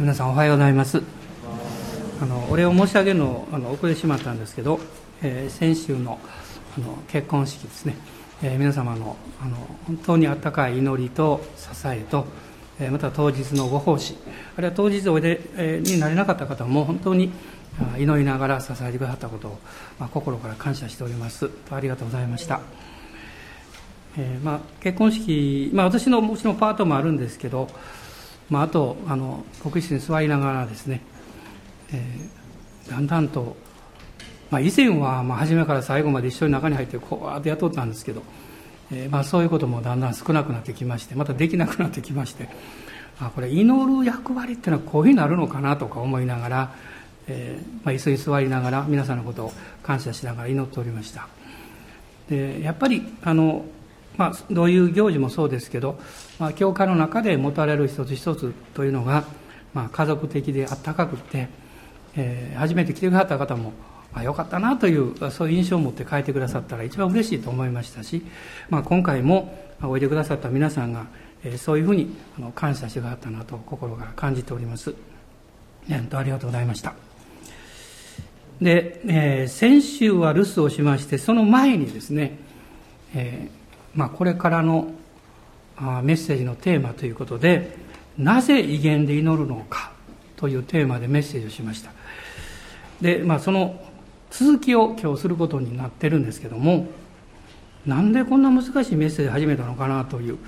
皆さんおはようございます。あのお礼を申し上げるのあの遅れてしまったんですけど、えー、先週のあの結婚式ですね、えー、皆様のあの本当にあったかい祈りと支えと、えー、また当日のご奉仕あるいは当日おいで、えー、になれなかった方も本当に祈りながら支えてくださったことを、まあ、心から感謝しております。ありがとうございました、えーまあ、結婚式、まあ、私のもちろんパートもあるんですけどまあ、あとあの国室に座りながらですね、えー、だんだんと、まあ、以前はまあ初めから最後まで一緒に中に入ってこうやって雇ったんですけど、えーまあ、そういうこともだんだん少なくなってきましてまたできなくなってきましてあこれ祈る役割っていうのはこういうふうになるのかなとか思いながら、えーまあ、椅子に座りながら皆さんのことを感謝しながら祈っておりました。でやっぱりあのまあ、どういう行事もそうですけど、まあ、教会の中で持たれる一つ一つというのが、まあ、家族的であったかくて、えー、初めて来てくださった方もあよかったなというそういう印象を持って書いてくださったら一番嬉しいと思いましたし、まあ、今回もおいでくださった皆さんが、えー、そういうふうにあの感謝してくださったなと心から感じております。本当ありがとうございました。で、えー、先週は留守をしましてその前にですね、えーまあ、これからのメッセージのテーマということでなぜ威厳で祈るのかというテーマでメッセージをしました。で、まあ、その続きを今日することになってるんですけどもなんでこんな難しいメッセージ始めたのかなという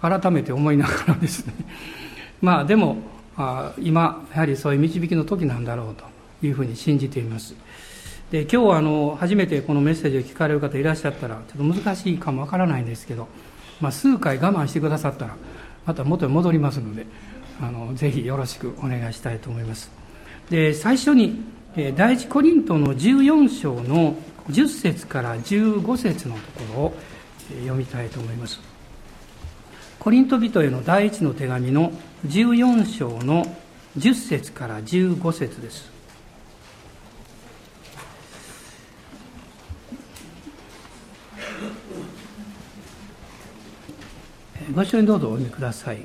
改めて思いながらですね。まあでもあ今やはりそういう導きの時なんだろうというふうに信じています。で今日はあの初めてこのメッセージを聞かれる方いらっしゃったらちょっと難しいかもわからないんですけど、まあ、数回我慢してくださったらまた元に戻りますのであのぜひよろしくお願いしたいと思います。で最初に第一コリントの14章の10節から15節のところを読みたいと思います。コリント人への第一の手紙の14章の10節から15節です。ご一緒にどうぞお読みください。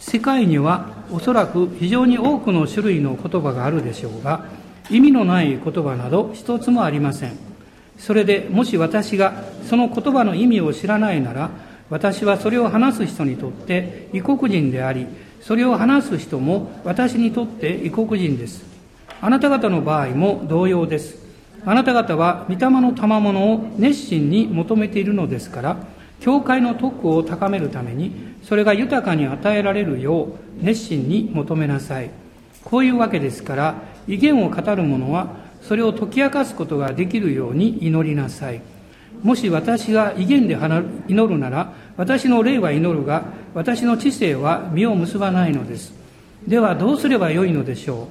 世界にはおそらく非常に多くの種類の言葉があるでしょうが意味のない言葉など一つもありません。それでもし私がその言葉の意味を知らないなら私はそれを話す人にとって異国人でありそれを話す人も私にとって異国人です。あなた方の場合も同様です。あなた方は御霊の賜物を熱心に求めているのですから教会の徳を高めるためにそれが豊かに与えられるよう熱心に求めなさい。こういうわけですから威厳を語る者はそれを解き明かすことができるように祈りなさい。もし私が威厳で祈るなら私の霊は祈るが私の知性は実を結ばないのです。ではどうすればよいのでしょ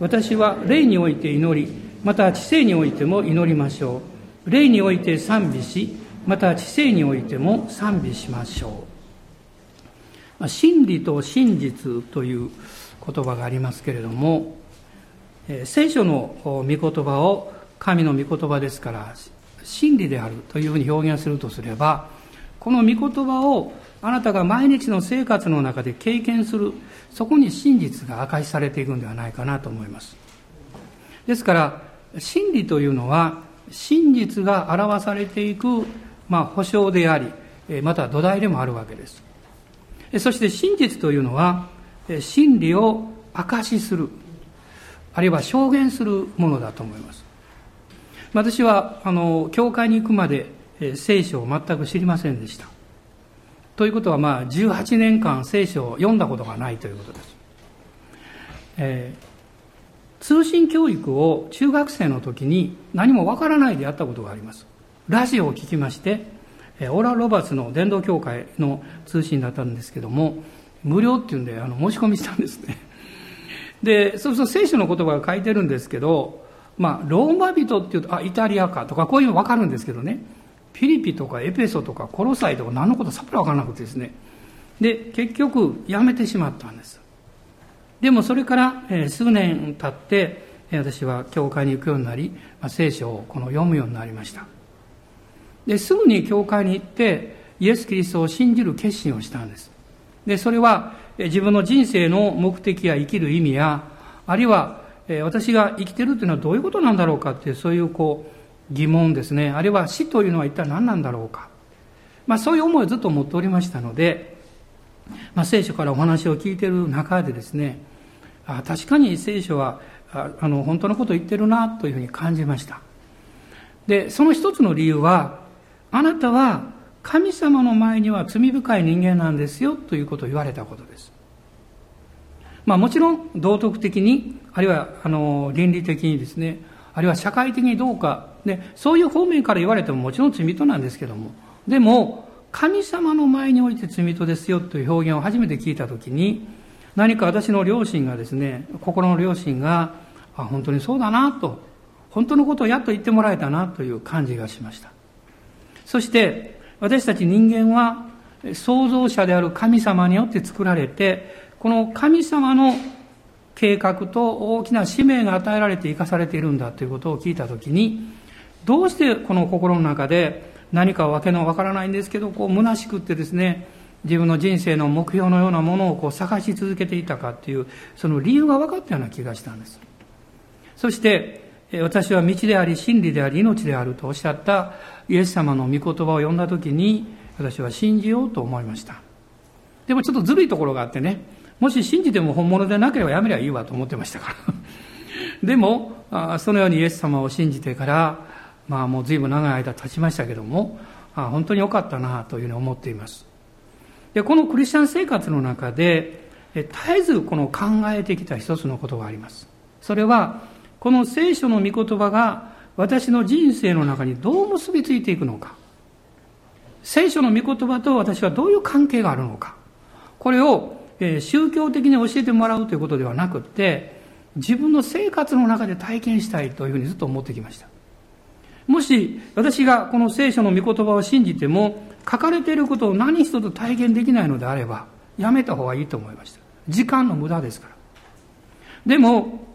う？私は霊において祈りまた知性においても祈りましょう。霊において賛美しまた知性においても賛美しましょう。真理と真実という言葉がありますけれども聖書の御言葉を神の御言葉ですから真理であるというふうに表現するとすればこの御言葉をあなたが毎日の生活の中で経験するそこに真実が明かしされていくんではないかなと思います。ですから真理というのは真実が表されていくまあ、保証であり、また土台でもあるわけです。そして真実というのは、真理を証しする、あるいは証言するものだと思います。私は、あの、教会に行くまで、聖書を全く知りませんでした。ということは、まあ、18年間聖書を読んだことがないということです。えー、通信教育を中学生の時に何もわからないでやったことがあります。ラジオを聞きまして、オラ・ロバーツの伝道協会の通信だったんですけども、無料っていうんであの申し込みしたんですね。で、そうすると聖書の言葉が書いてるんですけど、まあ、ローマ人っていうと、あ、イタリアかとか、こういうの分かるんですけどね、ピリピとかエペソとかコロサイとか何のことさっぱり分からなくてですね。で、結局、やめてしまったんです。でもそれから、え、数年経って、私は教会に行くようになり、まあ、聖書をこの読むようになりました。ですぐに教会に行ってイエス・キリストを信じる決心をしたんですでそれは自分の人生の目的や生きる意味や、あるいは私が生きてるというのはどういうことなんだろうかっていう、そういうこう疑問ですね。あるいは死というのは一体何なんだろうか。まあそういう思いをずっと持っておりましたので、まあ聖書からお話を聞いている中でですね、あ確かに聖書はあの本当のことを言ってるなというふうに感じました。で、その一つの理由は、あなたは神様の前には罪深い人間なんですよということを言われたことです。まあもちろん道徳的に、あるいはあの倫理的にですね、あるいは社会的にどうか、ね、そういう方面から言われてももちろん罪人なんですけども、でも、神様の前において罪人ですよという表現を初めて聞いたときに、何か私の両親がですね、心の両親が、あ、本当にそうだなと、本当のことをやっと言ってもらえたなという感じがしました。そして、私たち人間は創造者である神様によって作られて、この神様の計画と大きな使命が与えられて生かされているんだということを聞いたときに、どうしてこの心の中で何かわけのわからないんですけど、こう虚しくってですね、自分の人生の目標のようなものをこう探し続けていたかっていう、その理由が分かったような気がしたんです。そして、私は道であり、真理であり、命であるとおっしゃったイエス様の御言葉を読んだときに、私は信じようと思いました。でもちょっとずるいところがあってね、もし信じても本物でなければやめりゃいいわと思ってましたから。でも、そのようにイエス様を信じてから、まあもう随分長い間経ちましたけども、本当に良かったなというふうに思っています。で、このクリスチャン生活の中で、絶えずこの考えてきた一つのことがあります。それは、この聖書の御言葉が私の人生の中にどう結びついていくのか。聖書の御言葉と私はどういう関係があるのか。これを宗教的に教えてもらうということではなくて、自分の生活の中で体験したいというふうにずっと思ってきました。もし私がこの聖書の御言葉を信じても、書かれていることを何一つ体験できないのであれば、やめた方がいいと思いました。時間の無駄ですから。でも、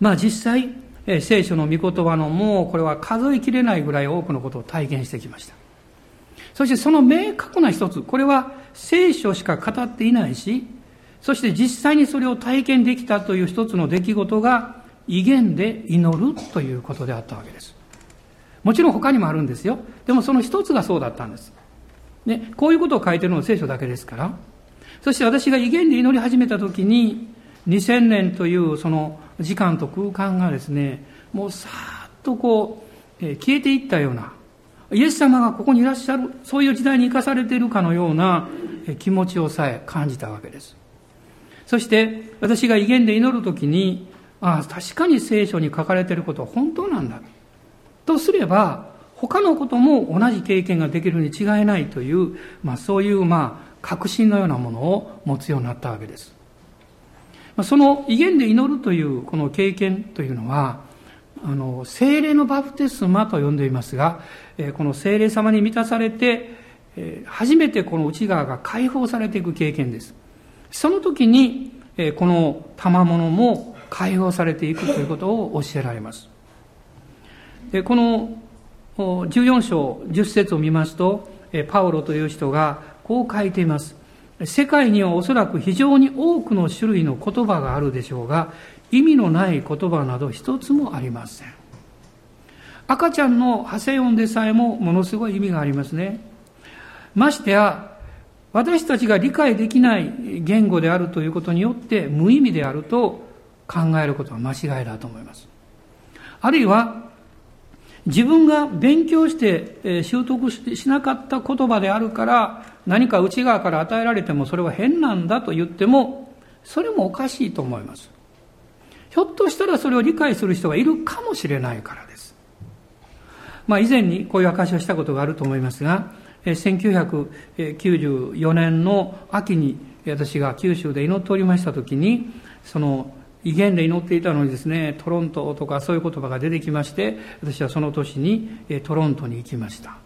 まあ実際、え聖書の御言葉のもうこれは数えきれないぐらい多くのことを体験してきました。そしてその明確な一つ、これは聖書しか語っていないし、そして実際にそれを体験できたという一つの出来事が威厳で祈るということであったわけです。もちろん他にもあるんですよ。でもその一つがそうだったんです。ね、こういうことを書いてるのは聖書だけですから。そして私が威厳で祈り始めた時に、2000年というその時間と空間がですね、もうさーっとこう、消えていったような、イエス様がここにいらっしゃる、そういう時代に生かされているかのような気持ちをさえ感じたわけです。そして私が威厳で祈るときに、ああ、確かに聖書に書かれていることは本当なんだ。とすれば、他のことも同じ経験ができるに違いないという、まあそういうまあ確信のようなものを持つようになったわけです。その威厳で祈るというこの経験というのは、あの、精霊のバプテスマと呼んでいますが、この精霊様に満たされて、初めてこの内側が解放されていく経験です。その時に、この賜物も解放されていくということを教えられます。でこの14章10節を見ますと、パウロという人がこう書いています。世界にはおそらく非常に多くの種類の言葉があるでしょうが、意味のない言葉など一つもありません。赤ちゃんの派生音でさえもものすごい意味がありますね。ましてや、私たちが理解できない言語であるということによって無意味であると考えることは間違いだと思います。あるいは、自分が勉強して習得しなかった言葉であるから何か内側から与えられてもそれは変なんだと言ってもそれもおかしいと思います。ひょっとしたらそれを理解する人がいるかもしれないからです。まあ以前にこういう証しをしたことがあると思いますが、1994年の秋に私が九州で祈っておりました時に、その威厳で祈っていたのにですね、トロントとかそういう言葉が出てきまして、私はその年にトロントに行きました。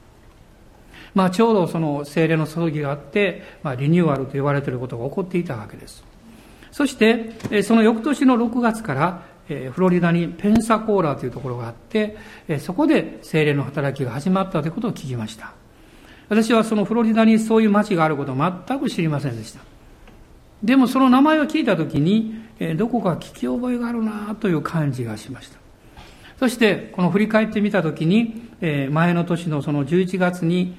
まあちょうどその精霊の葬儀があって、まあリニューアルと言われていることが起こっていたわけです。そして、その翌年の6月から、フロリダにペンサコーラというところがあって、そこで精霊の働きが始まったということを聞きました。私はそのフロリダにそういう町があることを全く知りませんでした。でもその名前を聞いたときに、どこか聞き覚えがあるなという感じがしました。そして、この振り返ってみたときに、前の年のその11月に、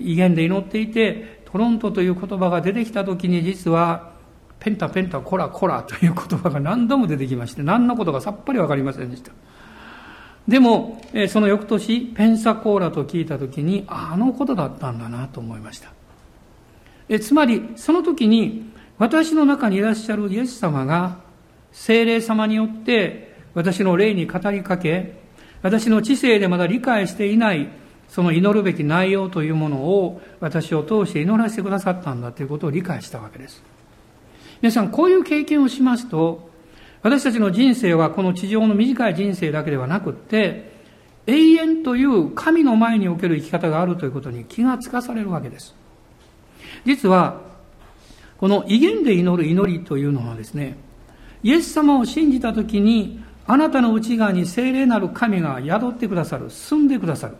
威厳で祈っていて、トロントという言葉が出てきたときに実は、ペンタペンタコラコラという言葉が何度も出てきまして、何のことかさっぱりわかりませんでした。でも、その翌年、ペンサコーラと聞いたときに、あのことだったんだなと思いました。えつまり、その時に、私の中にいらっしゃるイエス様が、精霊様によって、私の霊に語りかけ、私の知性でまだ理解していない、その祈るべき内容というものを、私を通して祈らせてくださったんだということを理解したわけです。皆さん、こういう経験をしますと、私たちの人生はこの地上の短い人生だけではなくって、永遠という神の前における生き方があるということに気がつかされるわけです。実は、この威厳で祈る祈りというのはですね、イエス様を信じたときに、あなたの内側に聖霊なる神が宿ってくださる、住んでくださる。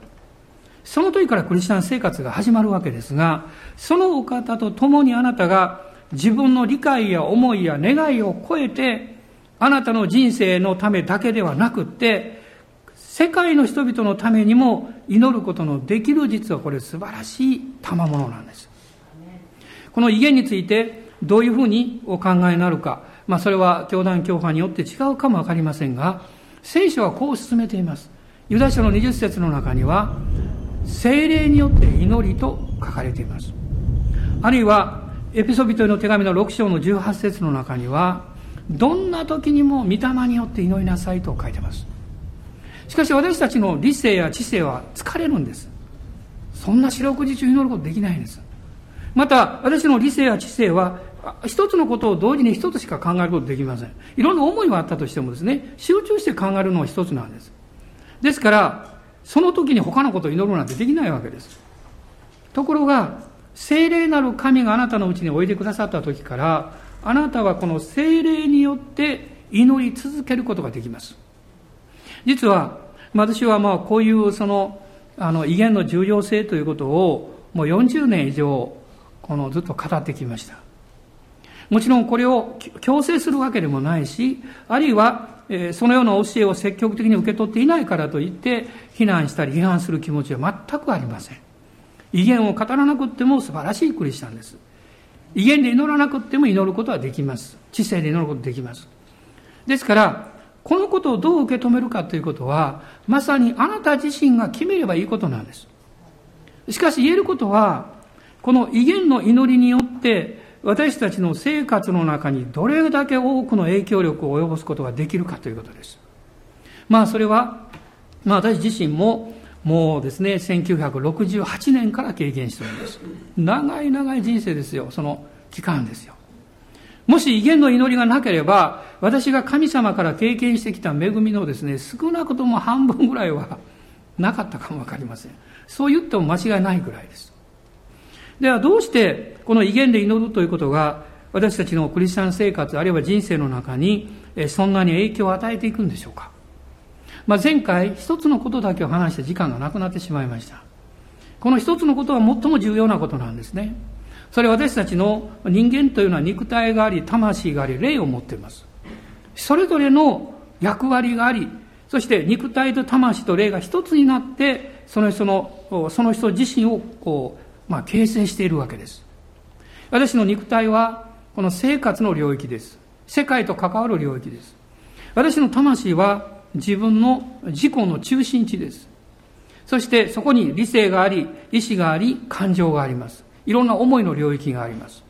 その時からクリスチャン生活が始まるわけですが、そのお方と共にあなたが自分の理解や思いや願いを超えてあなたの人生のためだけではなくって、世界の人々のためにも祈ることのできる実はこれ素晴らしい賜物なんです。この威厳についてどういうふうにお考えになるか、まあそれは教団教派によって違うかもわかりませんが、聖書はこう進めています。ユダ書の20節の中には、精霊によって祈りと書かれています。あるいは、エピソビトへの手紙の6章の18節の中には、どんな時にも御霊によって祈りなさいと書いてますしかし私たちの理性や知性は疲れるんですそんな四六時中祈ることできないんですまた私の理性や知性は一つのことを同時に一つしか考えることできません。いろんな思いはあったとしてもですね集中して考えるのは一つなんです。ですからその時に他のことを祈るなんてできないわけです。ところが聖霊なる神があなたのうちにおいでくださった時からあなたはこの精霊によって祈り続けることができます。実は、私はまあこういうその、あの、威厳の重要性ということをもう40年以上、このずっと語ってきました。もちろんこれを強制するわけでもないし、あるいは、そのような教えを積極的に受け取っていないからといって、非難したり批判する気持ちは全くありません。威厳を語らなくても素晴らしいクリスチャンです。威厳で祈らなくても祈ることはできます。知性で祈ることできます。ですから、このことをどう受け止めるかということは、まさにあなた自身が決めればいいことなんです。しかし言えることは、この威厳の祈りによって、私たちの生活の中にどれだけ多くの影響力を及ぼすことができるかということです。まあそれは、まあ私自身ももうですね、1968年から経験しております。長い長い人生ですよ、その期間ですよ。もし威厳の祈りがなければ、私が神様から経験してきた恵みのですね、少なくとも半分ぐらいはなかったかもわかりません。そう言っても間違いないぐらいです。ではどうしてこの威厳で祈るということが私たちのクリスチャン生活あるいは人生の中にそんなに影響を与えていくんでしょうかまあ、前回一つのことだけを話して時間がなくなってしまいました。この一つのことは最も重要なことなんですね。それは私たちの人間というのは肉体があり、魂があり、霊を持っています。それぞれの役割があり、そして肉体と魂と霊が一つになって、その人の、その人自身をこう、まあ、形成しているわけです。私の肉体は、この生活の領域です。世界と関わる領域です。私の魂は、自分の自己の中心地です。そしてそこに理性があり、意志があり、感情があります。いろんな思いの領域があります。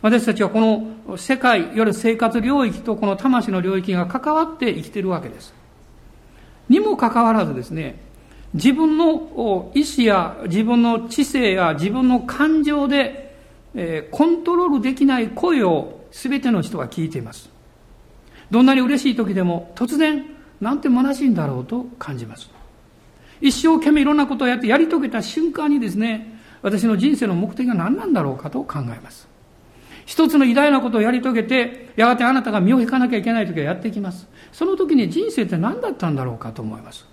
私たちはこの世界、いわゆる生活領域とこの魂の領域が関わって生きているわけです。にもかかわらずですね、自分の意志や自分の知性や自分の感情で、コントロールできない声を全ての人が聞いています。どんなに嬉しい時でも突然なんて虚しいんだろうと感じます。一生懸命いろんなことをやってやり遂げた瞬間にですね、私の人生の目的が何なんだろうかと考えます。一つの偉大なことをやり遂げて、やがてあなたが身を引かなきゃいけない時はやってきます。その時に人生って何だったんだろうかと思います。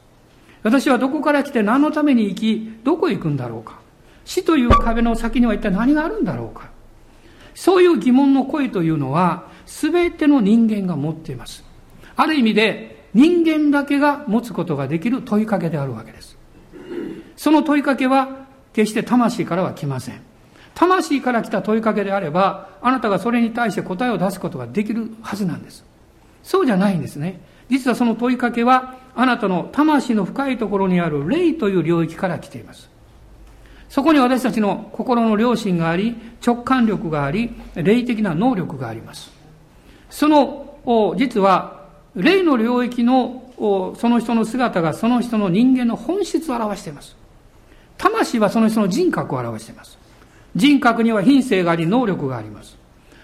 私はどこから来て何のために生き、どこへ行くんだろうか。死という壁の先には一体何があるんだろうか。そういう疑問の声というのは、すべての人間が持っています。ある意味で、人間だけが持つことができる問いかけであるわけです。その問いかけは、決して魂からは来ません。魂から来た問いかけであれば、あなたがそれに対して答えを出すことができるはずなんです。そうじゃないんですね。実はその問いかけは、あなたの魂の深いところにある霊という領域から来ています。そこに私たちの心の良心があり、直感力があり、霊的な能力があります。その、実は、霊の領域の、その人の姿がその人の人間の本質を表しています。魂はその人の人格を表しています。人格には品性があり、能力があります。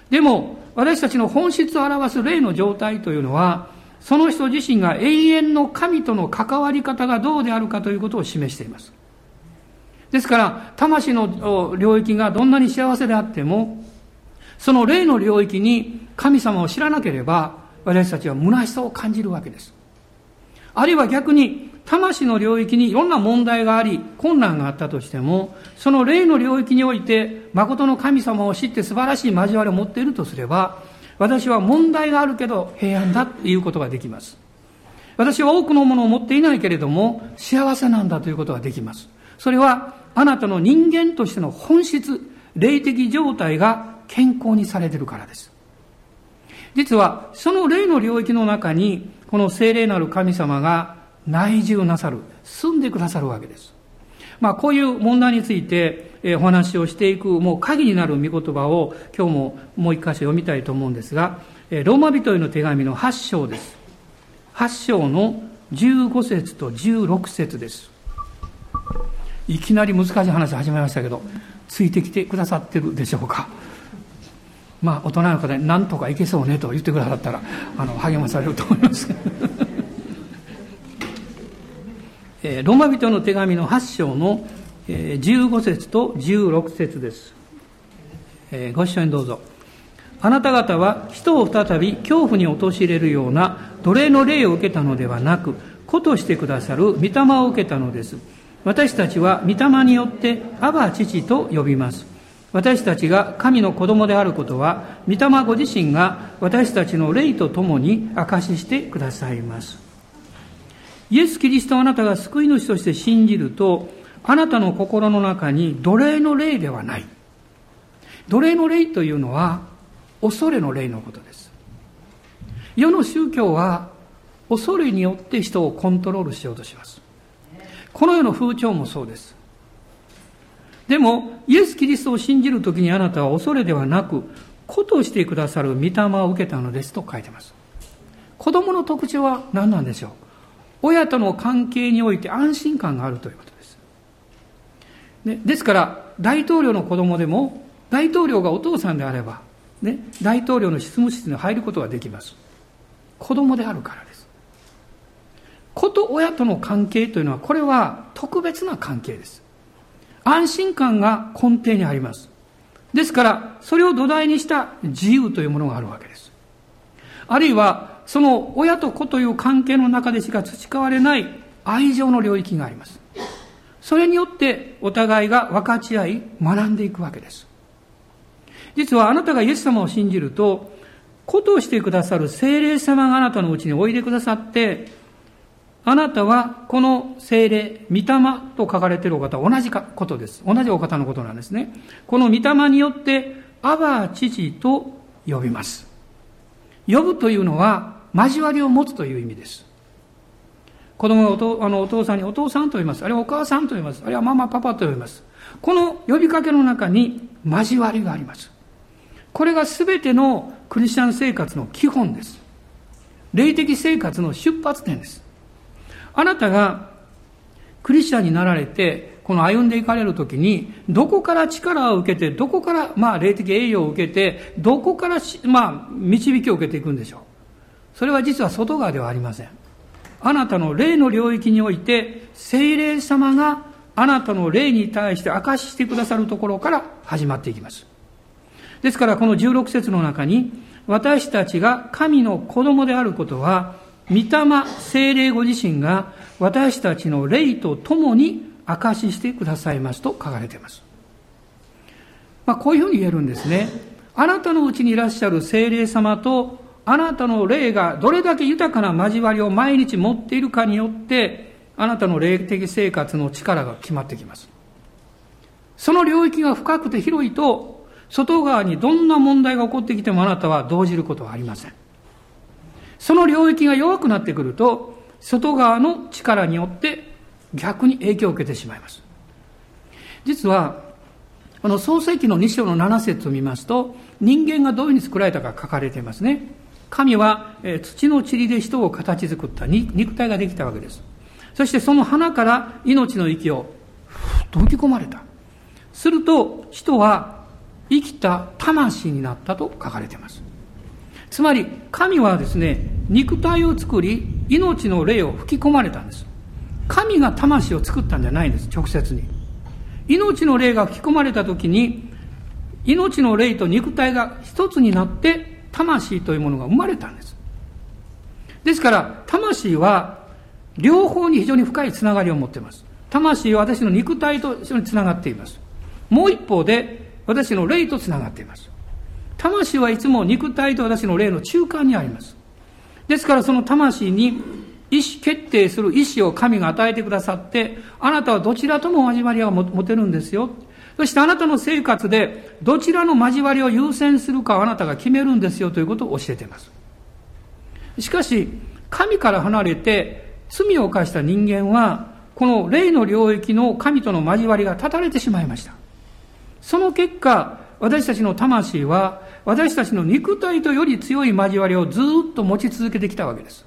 でも、私たちの本質を表す霊の状態というのは、その人自身が永遠の神との関わり方がどうであるかということを示しています。ですから、魂の領域がどんなに幸せであっても、その霊の領域に神様を知らなければ、私たちは虚しさを感じるわけです。あるいは逆に、魂の領域にいろんな問題があり、困難があったとしても、その霊の領域において、誠の神様を知って素晴らしい交わりを持っているとすれば、私は問題があるけど平安だということができます。私は多くのものを持っていないけれども、幸せなんだということができます。それは、あなたの人間としての本質、霊的状態が健康にされているからです。実は、その霊の領域の中に、この聖霊なる神様が内住なさる、住んでくださるわけです。まあ、こういう問題について、えお話をしていく、もう鍵になる御言葉を今日ももう一箇所読みたいと思うんですが、えローマ人への手紙の8章です。8章の15節と16節です。いきなり難しい話始めましたけど、ついてきてくださってるでしょうか？まあ、大人の方で何とかいけそうねと言ってくださったら、あの、励まされると思います。えローマ人の手紙の8章の15節と16節です。えご一緒にどうぞ。あなた方は人を再び恐怖に陥れるような奴隷の霊を受けたのではなく、子としてくださる御霊を受けたのです。私たちは御霊によってアバ父と呼びます。私たちが神の子供であることは、御霊ご自身が私たちの霊と共に証ししてくださいます。イエス・キリストをあなたが救い主として信じると、あなたの心の中に奴隷の霊ではない。奴隷の霊というのは、恐れの霊のことです。世の宗教は、恐れによって人をコントロールしようとします。この世の風潮もそうです。でも、イエス・キリストを信じるときにあなたは恐れではなく、子としてくださる御霊を受けたのですと書いてます。子供の特徴は何なんでしょう？親との関係において安心感があるということです。ね、ですから、大統領の子供でも、大統領がお父さんであれば、ね、大統領の執務室に入ることができます。子供であるからです。子と親との関係というのは、これは特別な関係です。安心感が根底にあります。ですから、それを土台にした自由というものがあるわけです。あるいは、その親と子という関係の中でしか培われない愛情の領域があります。それによってお互いが分かち合い学んでいくわけです。実はあなたがイエス様を信じると、子としてくださる精霊様があなたのうちにおいでくださって、あなたはこの精霊、御霊と書かれているお方は同じことです。同じお方のことなんですね。この御霊によって、アバ父と呼びます。呼ぶというのは、交わりを持つという意味です。子供がお父あのお父さんにお父さんと言います。あるいはお母さんと言います。あるいはママ、パパと呼びます。この呼びかけの中に交わりがあります。これが全てのクリスチャン生活の基本です。霊的生活の出発点です。あなたがクリスチャンになられて、この歩んでいかれるときに、どこから力を受けて、どこから、まあ、霊的栄養を受けて、どこから、まあ、導きを受けていくんでしょう。それは実は外側ではありません。あなたの霊の領域において、精霊様があなたの霊に対して明かししてくださるところから始まっていきます。ですからこの16節の中に、私たちが神の子供であることは、御霊精霊ご自身が私たちの霊と共に明かししてくださいますと書かれています。まあ、こういうふうに言えるんですね。あなたのうちにいらっしゃる精霊様と、あなたの霊がどれだけ豊かな交わりを毎日持っているかによって、あなたの霊的生活の力が決まってきます。その領域が深くて広いと、外側にどんな問題が起こってきてもあなたは動じることはありません。その領域が弱くなってくると、外側の力によって逆に影響を受けてしまいます。実は、この創世記の2章の7節を見ますと、人間がどういうふうに作られたか書かれていますね。神は、え土の塵で人を形作った肉体ができたわけです。そしてその花から命の息をふっと吹き込まれた。すると、人は生きた魂になったと書かれています。つまり、神はですね、肉体を作り、命の霊を吹き込まれたんです。神が魂を作ったんじゃないんです、直接に。命の霊が吹き込まれた時に、命の霊と肉体が一つになって、魂というものが生まれたんです。ですから、魂は、両方に非常に深いつながりを持っています。魂は私の肉体と一緒につながっています。もう一方で、私の霊とつながっています。魂はいつも肉体と私の霊の中間にあります。ですからその魂に意思決定する意思を神が与えてくださって、あなたはどちらとも交わりを持てるんですよ。そしてあなたの生活でどちらの交わりを優先するかをあなたが決めるんですよということを教えています。しかし、神から離れて罪を犯した人間は、この霊の領域の神との交わりが断たれてしまいました。その結果、私たちの魂は、私たちの肉体とより強い交わりをずっと持ち続けてきたわけです。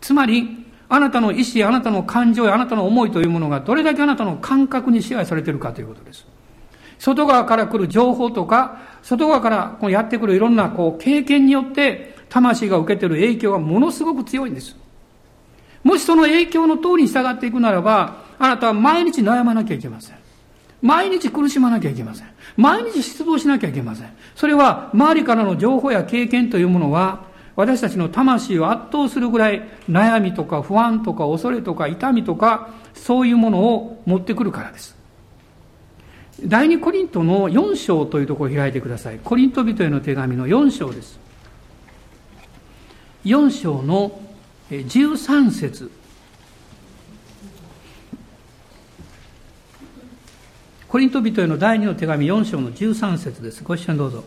つまり、あなたの意志、あなたの感情やあなたの思いというものがどれだけあなたの感覚に支配されているかということです。外側から来る情報とか、外側からこうやってくるいろんなこう経験によって、魂が受けている影響がものすごく強いんです。もしその影響の通りに従っていくならば、あなたは毎日悩まなきゃいけません。毎日苦しまなきゃいけません。毎日失望しなきゃいけません。それは周りからの情報や経験というものは、私たちの魂を圧倒するぐらい悩みとか不安とか恐れとか痛みとかそういうものを持ってくるからです。第二コリントの4章というところを開いてください。コリント人への手紙の4章です。4章の13節コリント人への第二の手紙4章の13節です。ご一緒にどうぞ。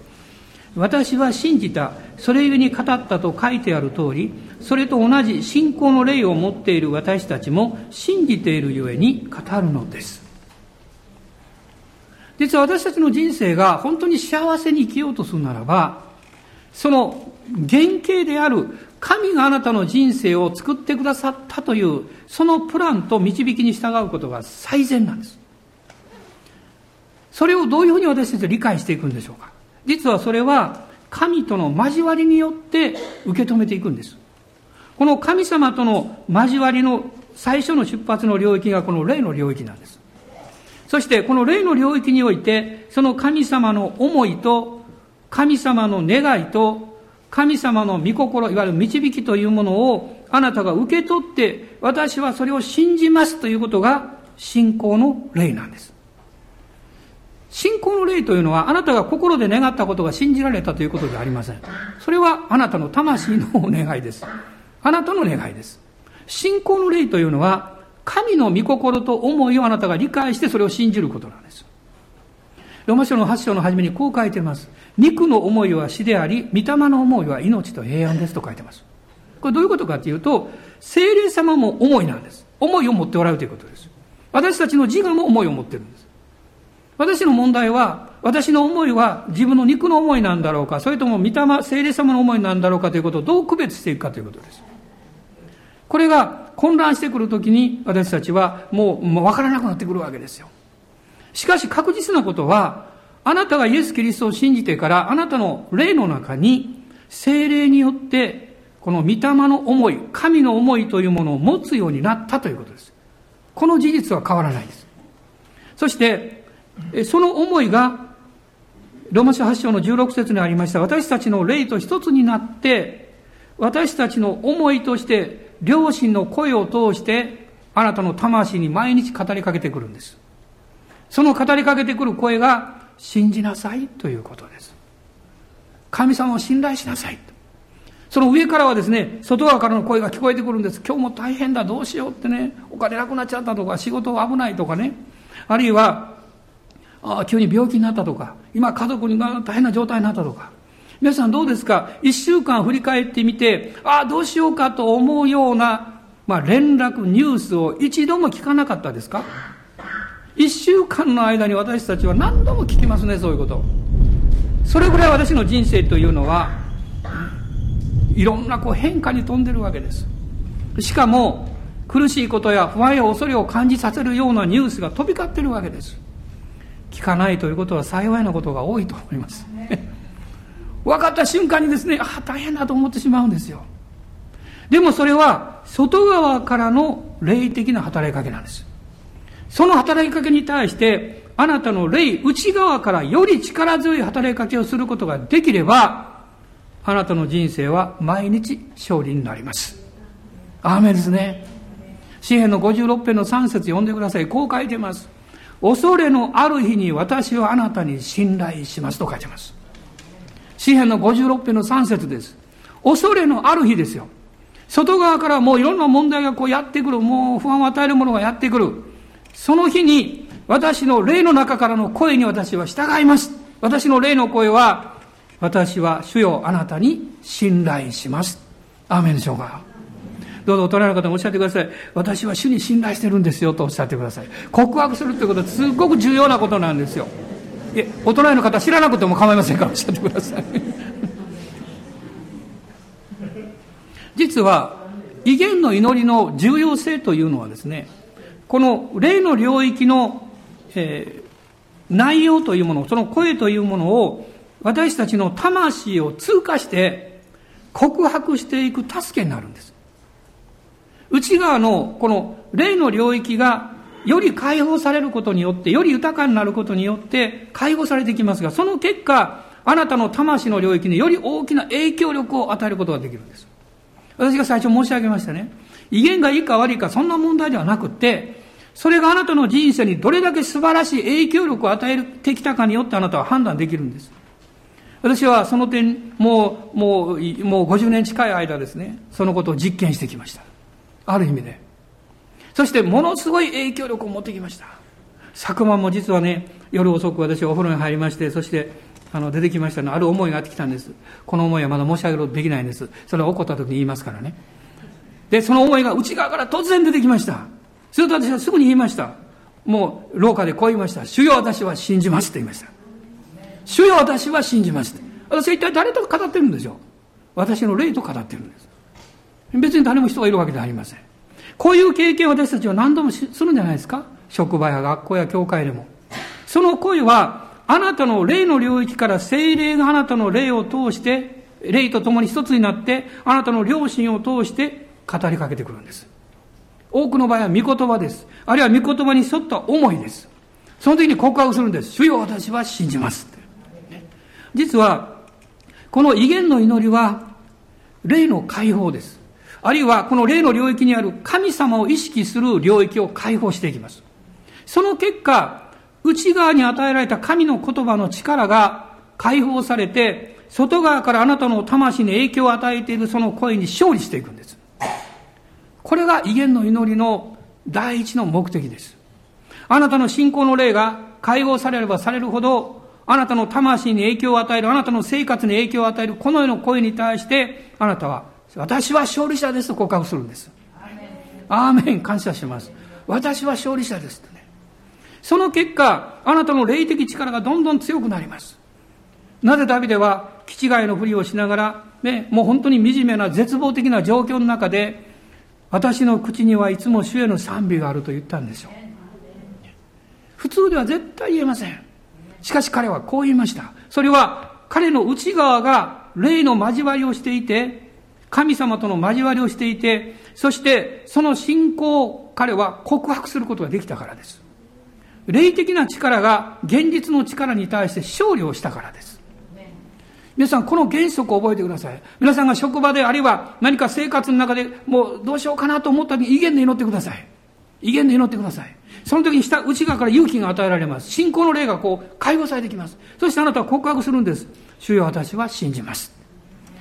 私は信じた、それゆえに語ったと書いてある通り、それと同じ信仰の霊を持っている私たちも信じているゆえに語るのです。実は私たちの人生が本当に幸せに生きようとするならば、その原型である神があなたの人生を作ってくださったという、そのプランと導きに従うことが最善なんです。それをどういうふうに私たちは理解していくんでしょうか実はそれは神との交わりによって受け止めていくんです。この神様との交わりの最初の出発の領域がこの霊の領域なんです。そしてこの霊の領域において、その神様の思いと、神様の願いと、神様の御心、いわゆる導きというものをあなたが受け取って、私はそれを信じますということが信仰の霊なんです。信仰の霊というのは、あなたが心で願ったことが信じられたということではありません。それはあなたの魂のお願いです。あなたの願いです。信仰の霊というのは、神の御心と思いをあなたが理解してそれを信じることなんです。ロマ書の8章の初めにこう書いてます。肉の思いは死であり、御霊の思いは命と平安ですと書いてます。これどういうことかというと、精霊様も思いなんです。思いを持っておられるということです。私たちの自我も思いを持ってるんです。私の問題は、私の思いは自分の肉の思いなんだろうか、それとも御霊、聖霊様の思いなんだろうかということをどう区別していくかということです。これが混乱してくるときに私たちはもうもう分からなくなってくるわけですよ。しかし確実なことは、あなたがイエス・キリストを信じてから、あなたの霊の中に、精霊によって、この御霊の思い、神の思いというものを持つようになったということです。この事実は変わらないです。そして、その思いが、ローマ書8章の16節にありました、私たちの霊と一つになって、私たちの思いとして、両親の声を通して、あなたの魂に毎日語りかけてくるんです。その語りかけてくる声が、信じなさいということです。神様を信頼しなさい。その上からはですね、外側からの声が聞こえてくるんです。今日も大変だ、どうしようってね、お金なくなっちゃったとか、仕事危ないとかね、あるいは、あ急に病気になったとか、今家族に大変な状態になったとか。皆さんどうですか？一週間振り返ってみて、ああ、どうしようかと思うような、まあ、連絡、ニュースを一度も聞かなかったですか？一週間の間に私たちは何度も聞きますね、そういうこと。それぐらい私の人生というのは、いろんなこう変化に富んでるわけです。しかも、苦しいことや不安や恐れを感じさせるようなニュースが飛び交ってるわけです。聞かないということは幸いなことが多いと思います。分かった瞬間にですね、ああ、大変だと思ってしまうんですよ。でもそれは、外側からの霊的な働きかけなんです。その働きかけに対して、あなたの霊、内側からより力強い働きかけをすることができれば、あなたの人生は毎日勝利になります。アーメンですね。詩篇の56編の3節読んでください。こう書いてます。恐れのある日に私はあなたに信頼しますと書いてます。詩篇の56編の3節です。恐れのある日ですよ。外側からもういろんな問題がこうやってくる。もう不安を与えるものがやってくる。その日に私の霊の中からの声に私は従います。私の霊の声は、私は主よあなたに信頼します。アーメンでしょうか。どうぞ大人の方もおっしゃってください。私は主に信頼してるんですよとおっしゃってください。告白するってことはすごく重要なことなんですよ。え、大人の方知らなくても構いませんからおっしゃってください。実は、威厳の祈りの重要性というのはですね、この霊の領域の、えー、内容というもの、その声というものを私たちの魂を通過して告白していく助けになるんです。内側のこの霊の領域がより解放されることによって、より豊かになることによって解放されてきますが、その結果、あなたの魂の領域により大きな影響力を与えることができるんです。私が最初申し上げましたね。威厳がいいか悪いかそんな問題ではなくて、それがあなたの人生にどれだけ素晴らしい影響力を与えてきたかによってあなたは判断できるんです。私はその点、もう、もう、もう50年近い間ですね、そのことを実験してきました。ある意味で。そしてものすごい影響力を持ってきました。昨晩も実はね、夜遅く私お風呂に入りまして、そしてあの出てきましたのある思いがあってきたんです。この思いはまだ申し上げることできないんです。それは起こった時に言いますからね。で、その思いが内側から突然出てきました。すると私はすぐに言いました。もう廊下でこう言いました。主よ私は信じますと言いました。主よ私は信じます。私は一体誰と語ってるんですよ。私の霊と語ってるんです。別に誰も人がいるわけではありません。こういう経験を私たちは何度もするんじゃないですか？職場や学校や教会でも。その声は、あなたの霊の領域から精霊があなたの霊を通して、霊と共に一つになって、あなたの良心を通して語りかけてくるんです。多くの場合は御言葉です。あるいは御言葉に沿った思いです。その時に告白するんです。主よ私は信じます。実は、この威厳の祈りは、霊の解放です。あるいはこの霊の領域にある神様を意識する領域を解放していきます。その結果、内側に与えられた神の言葉の力が解放されて、外側からあなたの魂に影響を与えているその声に勝利していくんです。これが威厳の祈りの第一の目的です。あなたの信仰の霊が解放されればされるほど、あなたの魂に影響を与える、あなたの生活に影響を与える、この世の声に対して、あなたは私は勝利者ですと告白するんです。アーメン感謝します。私は勝利者ですとね。その結果、あなたの霊的力がどんどん強くなります。なぜダビデは、気違いのふりをしながら、ね、もう本当に惨めな絶望的な状況の中で、私の口にはいつも主への賛美があると言ったんでしょう。普通では絶対言えません。しかし彼はこう言いました。それは彼の内側が霊の交わりをしていて、神様との交わりをしていて、そしてその信仰を彼は告白することができたからです。霊的な力が現実の力に対して勝利をしたからです。皆さん、この原則を覚えてください。皆さんが職場で、あるいは何か生活の中でもうどうしようかなと思った時に威厳で祈ってください。威厳で祈ってください。その時に下、内側から勇気が与えられます。信仰の霊がこう、解放されてきます。そしてあなたは告白するんです。主よ私は信じます。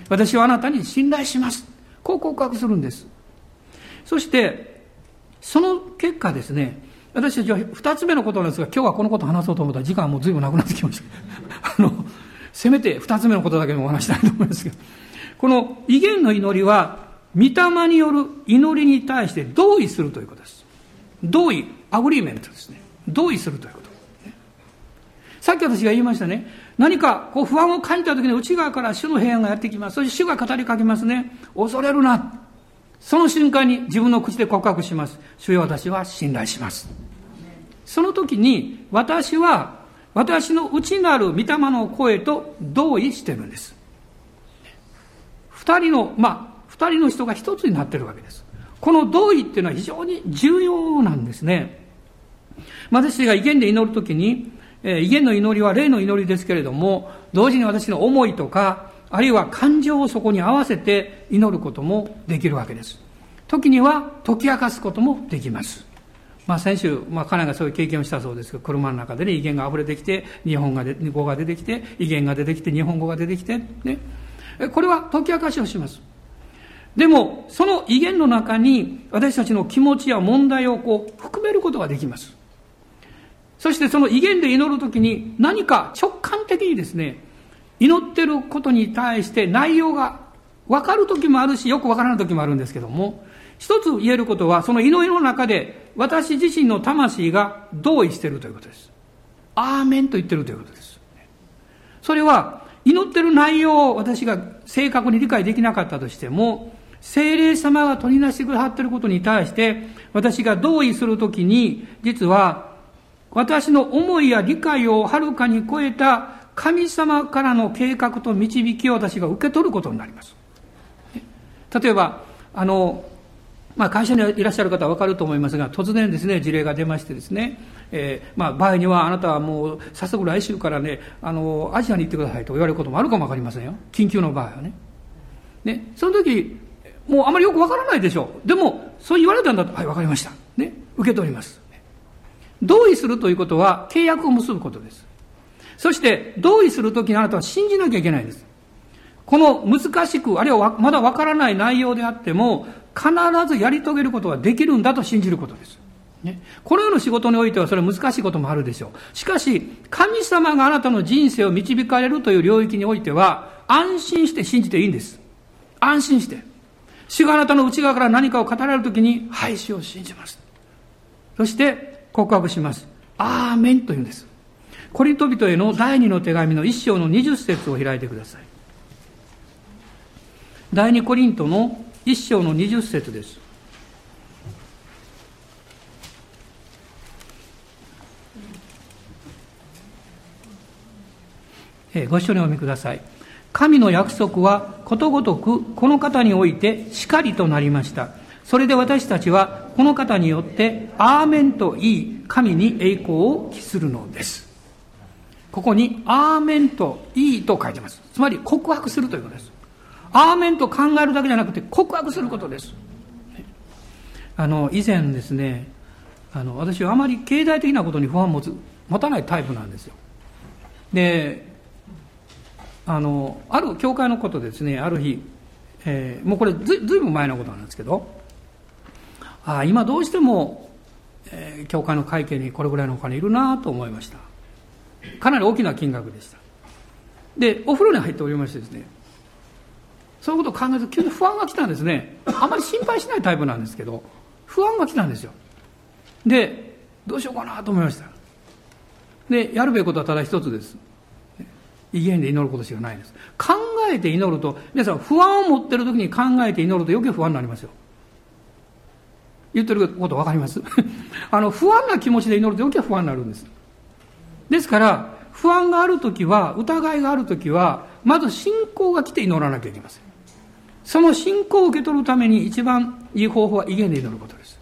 私はあなたに信頼します。こう告白するんです。そして、その結果ですね、私たちは二つ目のことなんですが、今日はこのことを話そうと思ったら時間はもう随分なくなってきました。あの、せめて二つ目のことだけでもお話したいと思いますけど、この異言の祈りは、御霊による祈りに対して同意するということです。同意、 agreement ですね。同意するということ。さっき私が言いましたね。何かこう不安を感じた時に内側から主の平安がやってきます。そして主が語りかけますね。恐れるな。その瞬間に自分の口で告白します。主よ私は信頼します。その時に私は私の内なる御霊の声と同意してるんです。二人の、まあ、二人の人が一つになってるわけです。この同意っていうのは非常に重要なんですね。私が威厳で祈るときに、えー、威厳の祈りは霊の祈りですけれども、同時に私の思いとか、あるいは感情をそこに合わせて祈ることもできるわけです。時には解き明かすこともできます。まあ先週、まあ彼がそういう経験をしたそうですけど、車の中でね、威厳が溢れてきて、日本がで語が出てきて、威厳が出てきて、日本語が出てきて、ね。これは解き明かしをします。でも、その威厳の中に私たちの気持ちや問題をこう含めることができます。そしてその威厳で祈るときに何か直感的にですね、祈ってることに対して内容が分かる時もあるし、よく分からない時もあるんですけども、一つ言えることは、その祈りの中で私自身の魂が同意しているということです。アーメンと言ってるということです。それは、祈ってる内容を私が正確に理解できなかったとしても、精霊様が取り出してくださっていることに対して、私が同意するときに、実は、私の思いや理解をはるかに超えた神様からの計画と導きを私が受け取ることになります。例えば、あの、まあ、会社にいらっしゃる方はわかると思いますが、突然ですね、事例が出ましてですね、えー、まあ、場合にはあなたはもう早速来週からね、あの、アジアに行ってくださいと言われることもあるかもわかりませんよ。緊急の場合はね。ね、その時、もうあまりよくわからないでしょう。でも、そう言われたんだと、はい、わかりました。ね、受け取ります。同意するということは契約を結ぶことです。そして同意するときにあなたは信じなきゃいけないんです。この難しく、あるいはまだわからない内容であっても、必ずやり遂げることができるんだと信じることです。ね、このような仕事においてはそれは難しいこともあるでしょう。しかし、神様があなたの人生を導かれるという領域においては、安心して信じていいんです。安心して。主があなたの内側から何かを語られるときに、はい、主を信じます。そして、告白します。アーメンと言うんです。コリント人への第二の手紙の一章の二十節を開いてください。第二コリントの一章の二十節です。ご一緒にお読みください。神の約束はことごとくこの方においてしかりとなりました。それで私たちはこの方によってアーメンと言い神に栄光を期するのです。ここにアーメンといいと書いてます。つまり告白するということです。アーメンと考えるだけじゃなくて告白することです。あの、以前ですね、あの、私はあまり経済的なことに不安を持つ、持たないタイプなんですよ。で、あの、ある教会のことですね、ある日、えー、もうこれずずいぶん前のことなんですけど、ああ、今どうしても、えー、教会の会計にこれぐらいのお金いるなと思いました。かなり大きな金額でした。で、お風呂に入っておりましてですね、そういうことを考えると急に不安が来たんですね。あまり心配しないタイプなんですけど、不安が来たんですよ。で、どうしようかなと思いました。で、やるべきことはただ一つです。威厳で祈ることしかないです。考えて祈ると、皆さん不安を持ってる時に考えて祈ると余計不安になりますよ。言ってること分かります？あの、不安な気持ちで祈ると余計不安になるんです。ですから、不安があるときは、疑いがあるときは、まず信仰が来て祈らなきゃいけません。その信仰を受け取るために一番いい方法は威厳で祈ることです。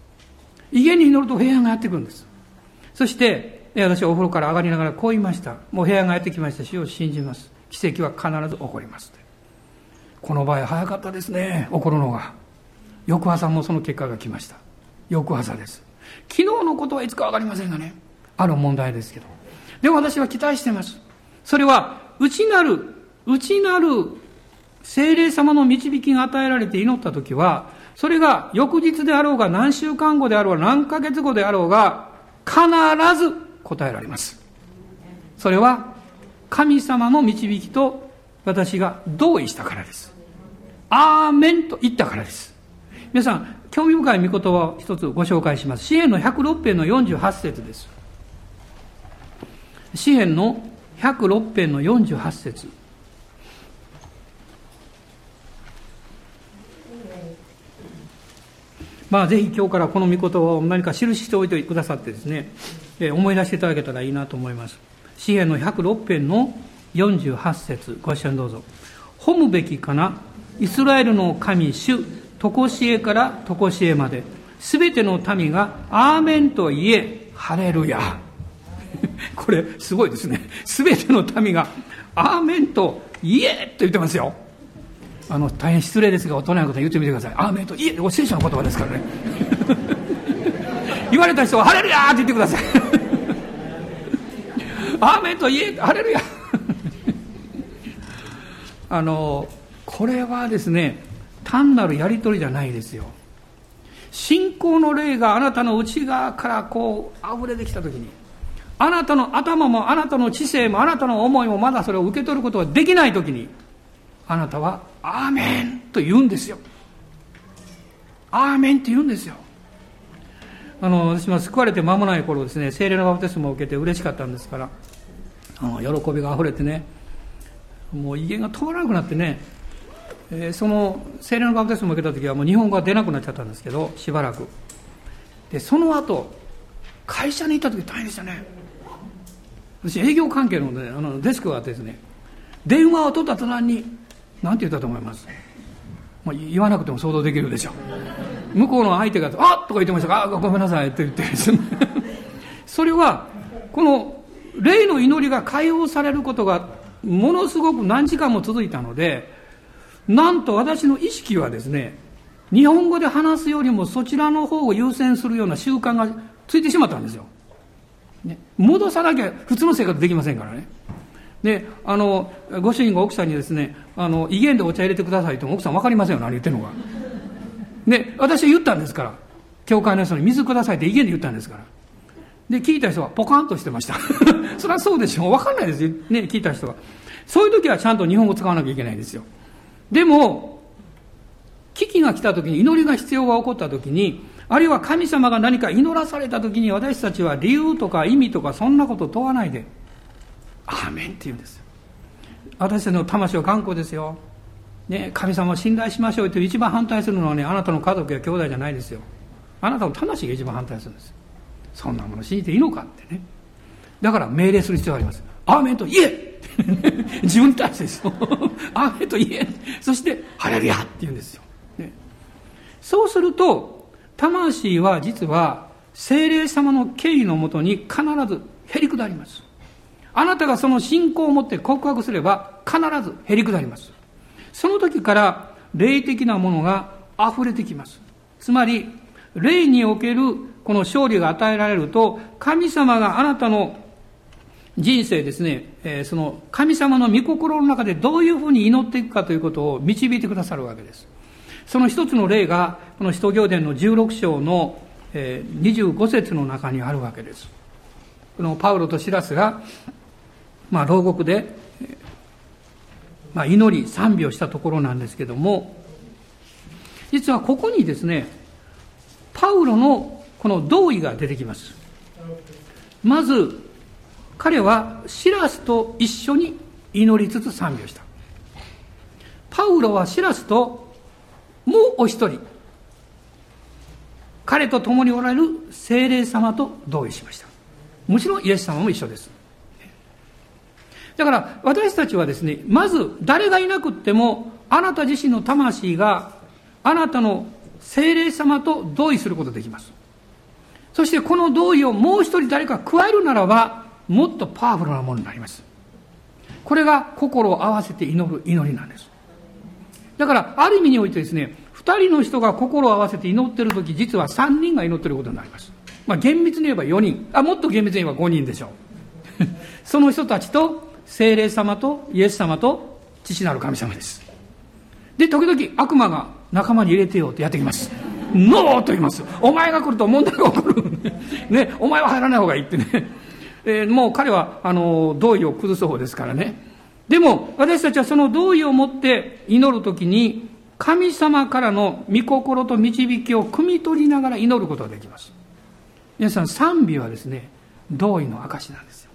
威厳に祈ると平安がやってくるんです。そして、私はお風呂から上がりながらこう言いました。もう平安がやってきましたし、を信じます。奇跡は必ず起こります。この場合早かったですね、起こるのが。翌朝もその結果が来ました。翌朝です。昨日のことはいつかわかりませんがね。ある問題ですけど。でも私は期待してます。それは、内なる、内なる精霊様の導きが与えられて祈った時は、それが翌日であろうが何週間後であろうが何ヶ月後であろうが必ず答えられます。それは神様の導きと私が同意したからです。アーメンと言ったからです。皆さん、興味深い御言葉を一つご紹介します。詩篇の106編の48節です。詩篇の106編の48節まあ、ぜひ今日からこの御言葉を何か記しておいてくださってですね、え思い出していただけたらいいなと思います。詩篇の106編の48節ご一緒にどうぞ。褒むべきかな、イスラエルの神主、とこしえからとこしえまで、すべての民がアーメンと言え、ハレルヤ。これ、すごいですね。すべての民がアーメンと言え。と言ってますよ。あの大変失礼ですが大人のこと言ってみてください。アーメンといえ。聖書の言葉ですからね。言われた人は「ハレルヤ!」って言ってください。アーメンといえ。ハレルヤあのこれはですね単なるやり取りじゃないですよ。信仰の霊があなたの内側からこう溢れてきた時にあなたの頭もあなたの知性もあなたの思いもまだそれを受け取ることができない時にあなたは「アーメン」と言うんですよ。アーメンって言うんですよ。あの私も救われて間もない頃ですね精霊のバプテスマを受けて嬉しかったんですからあの喜びがあふれてねもう威厳が止まらなくなってね、えー、その精霊のバプテスマを受けた時はもう日本語が出なくなっちゃったんですけどしばらく。でその後会社に行った時大変でしたね。私営業関係の,、ね、あのデスクがあってですね。電話を取った途端になんて言ったと思います？まあ、言わなくても想像できるでしょう。向こうの相手が「あっ!」とか言ってました。が「あごめんなさい」って言って それはこの霊の祈りが解放されることがものすごく何時間も続いたのでなんと私の意識はですね日本語で話すよりもそちらの方を優先するような習慣がついてしまったんですよ、ね、戻さなきゃ普通の生活できませんからねで、あの、ご主人が奥さんにですね、あの、威厳でお茶入れてくださいって奥さん分かりませんよ、何言ってるのか。で、私は言ったんですから。教会の人に水くださいって威厳で言ったんですから。で、聞いた人はポカンとしてました。そりゃそうでしょう。分かんないですよ。ね、聞いた人は。そういう時はちゃんと日本語使わなきゃいけないんですよ。でも、危機が来た時に、祈りが必要が起こった時に、あるいは神様が何か祈らされた時に私たちは理由とか意味とかそんなこと問わないで、アーメンって言うんです私たちの魂は頑固ですよ、ね、神様を信頼しましょうという一番反対するのはねあなたの家族や兄弟じゃないですよ。あなたの魂が一番反対するんですそんなもの信じていいのかってね。だから命令する必要があります。アーメンと言え 自分に対してですよアーメンと言え。そしてハレルヤって言うんですよ、ね、そうすると魂は実は精霊様の権威のもとに必ずへり下ります。あなたがその信仰を持って告白すれば必ず減り下ります。その時から霊的なものが溢れてきます。つまり、霊におけるこの勝利が与えられると、神様があなたの人生ですね、えー、その神様の御心の中でどういうふうに祈っていくかということを導いてくださるわけです。その一つの例が、この使徒行伝の16章の、えー、25節の中にあるわけです。このパウロとシラスがまあ、牢獄で、まあ、祈り賛美をしたところなんですけども実はここにですねパウロのこの同意が出てきますまず彼はシラスと一緒に祈りつつ賛美をした。パウロはシラスともうお一人。彼と共におられる精霊様と同意しました。もちろんイエス様も一緒です。だから私たちはですね、まず誰がいなくっても、あなた自身の魂があなたの精霊様と同意することができます。そしてこの同意をもう一人誰か加えるならば、もっとパワフルなものになります。これが心を合わせて祈る祈りなんです。だから、ある意味においてですね、二人の人が心を合わせて祈ってる時、実は三人が祈ってることになります。まあ、厳密に言えば4人。あ、もっと厳密に言えば5人でしょう。その人たちと、精霊様とイエス様と父なる神様です。で、時々悪魔が仲間に入れてよってやってきます。ノーと言います。お前が来ると問題が起こる。ね、お前は入らない方がいいってね。えー、もう彼は、あの、同意を崩す方ですからね。でも、私たちはその同意を持って祈るときに、神様からの御心と導きを汲み取りながら祈ることができます。皆さん、賛美はですね、同意の証なんですよ。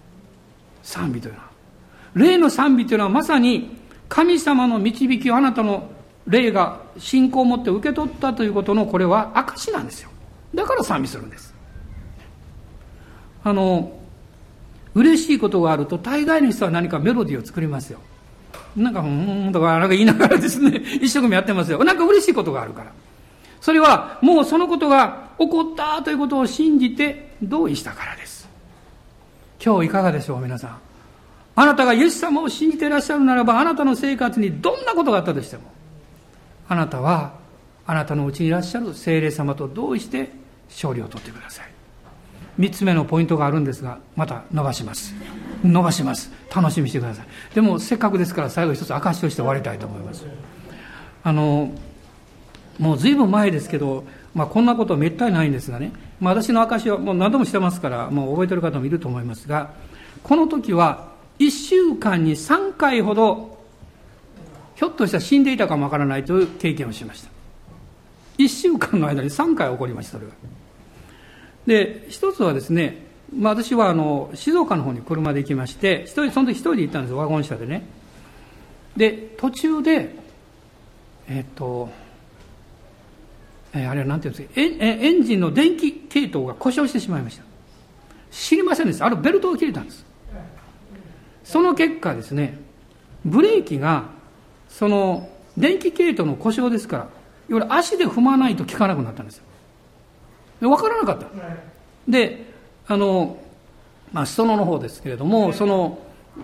賛美というのは。霊の賛美というのはまさに神様の導きをあなたの霊が信仰を持って受け取ったということのこれは証なんですよ。だから賛美するんです。あの、嬉しいことがあると大概の人は何かメロディーを作りますよ。なんか、うんとか、なんか言いながらですね、一生懸命やってますよ。なんか嬉しいことがあるから。それは、もうそのことが起こったということを信じて同意したからです。今日いかがでしょう、皆さん。あなたがイエス様を信じていらっしゃるならば、あなたの生活にどんなことがあったとしても、あなたは、あなたのうちにいらっしゃる精霊様と同意して勝利を取ってください。三つ目のポイントがあるんですが、また伸ばします。伸ばします。楽しみにしてください。でも、せっかくですから最後一つ証しとして終わりたいと思います。あの、もう随分前ですけど、まあ、こんなことはめったにないんですがね、まあ、私の証はもう何度もしてますから、もう覚えてる方もいると思いますが、この時は、1週間に3回ほど、ひょっとしたら死んでいたかもわからないという経験をしました。1週間の間に3回起こりました、それが。で、一つはですね、まあ、私はあの静岡の方に車で行きまして、一人、その時一人で行ったんですワゴン車でね。で、途中で、えっと、え、あれは何て言うんですかエエンジンの電気系統が故障してしまいました。知りませんでした。あるベルトを切れたんです。その結果ですね、ブレーキが、その、電気系統の故障ですから、いわゆる足で踏まないと効かなくなったんですよ。で、わからなかった。で、あの、まあ、裾野の方ですけれども、その、